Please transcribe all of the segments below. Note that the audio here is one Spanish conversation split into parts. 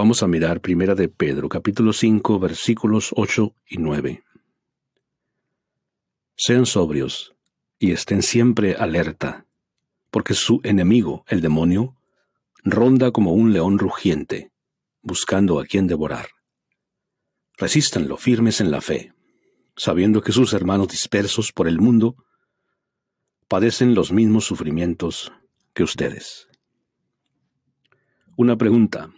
Vamos a mirar primera de Pedro, capítulo 5, versículos 8 y 9. Sean sobrios y estén siempre alerta, porque su enemigo, el demonio, ronda como un león rugiente, buscando a quien devorar. Resístanlo firmes en la fe, sabiendo que sus hermanos dispersos por el mundo padecen los mismos sufrimientos que ustedes. Una pregunta.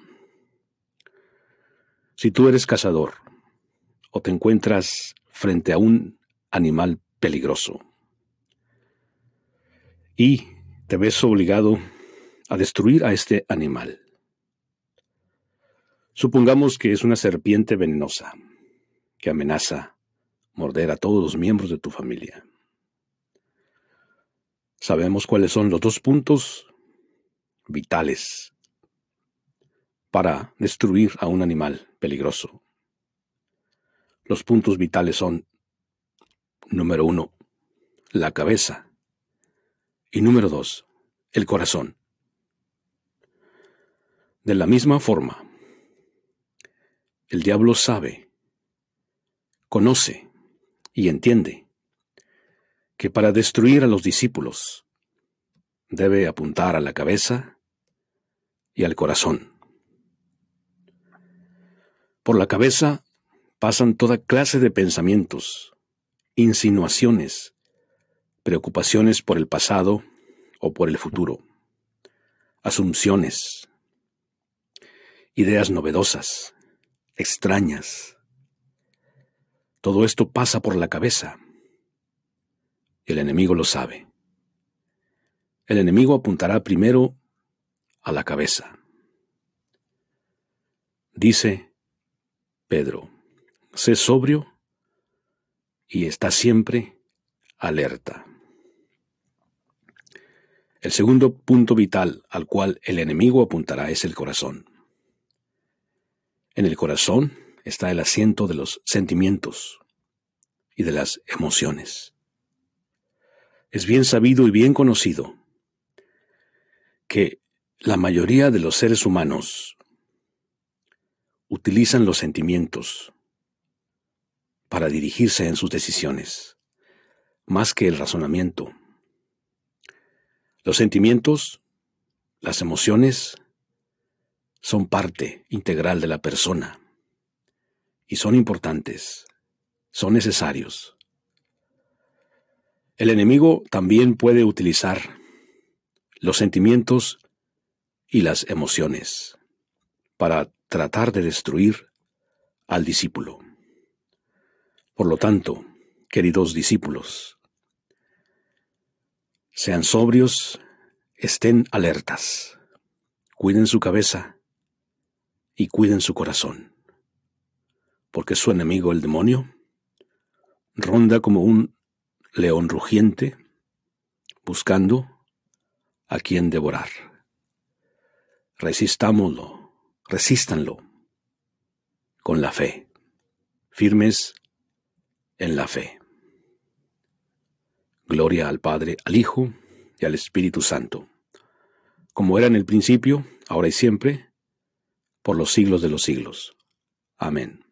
Si tú eres cazador o te encuentras frente a un animal peligroso y te ves obligado a destruir a este animal. Supongamos que es una serpiente venenosa que amenaza morder a todos los miembros de tu familia. Sabemos cuáles son los dos puntos vitales para destruir a un animal peligroso. Los puntos vitales son, número uno, la cabeza y número dos, el corazón. De la misma forma, el diablo sabe, conoce y entiende que para destruir a los discípulos debe apuntar a la cabeza y al corazón. Por la cabeza pasan toda clase de pensamientos, insinuaciones, preocupaciones por el pasado o por el futuro, asunciones, ideas novedosas, extrañas. Todo esto pasa por la cabeza. El enemigo lo sabe. El enemigo apuntará primero a la cabeza. Dice Pedro, sé sobrio y está siempre alerta. El segundo punto vital al cual el enemigo apuntará es el corazón. En el corazón está el asiento de los sentimientos y de las emociones. Es bien sabido y bien conocido que la mayoría de los seres humanos utilizan los sentimientos para dirigirse en sus decisiones, más que el razonamiento. Los sentimientos, las emociones, son parte integral de la persona y son importantes, son necesarios. El enemigo también puede utilizar los sentimientos y las emociones para tratar de destruir al discípulo. Por lo tanto, queridos discípulos, sean sobrios, estén alertas, cuiden su cabeza, y cuiden su corazón, porque su enemigo el demonio ronda como un león rugiente buscando a quien devorar. Resistámoslo, resístanlo con la fe, firmes en la fe. Gloria al Padre, al Hijo y al Espíritu Santo, como era en el principio, ahora y siempre, por los siglos de los siglos. Amén.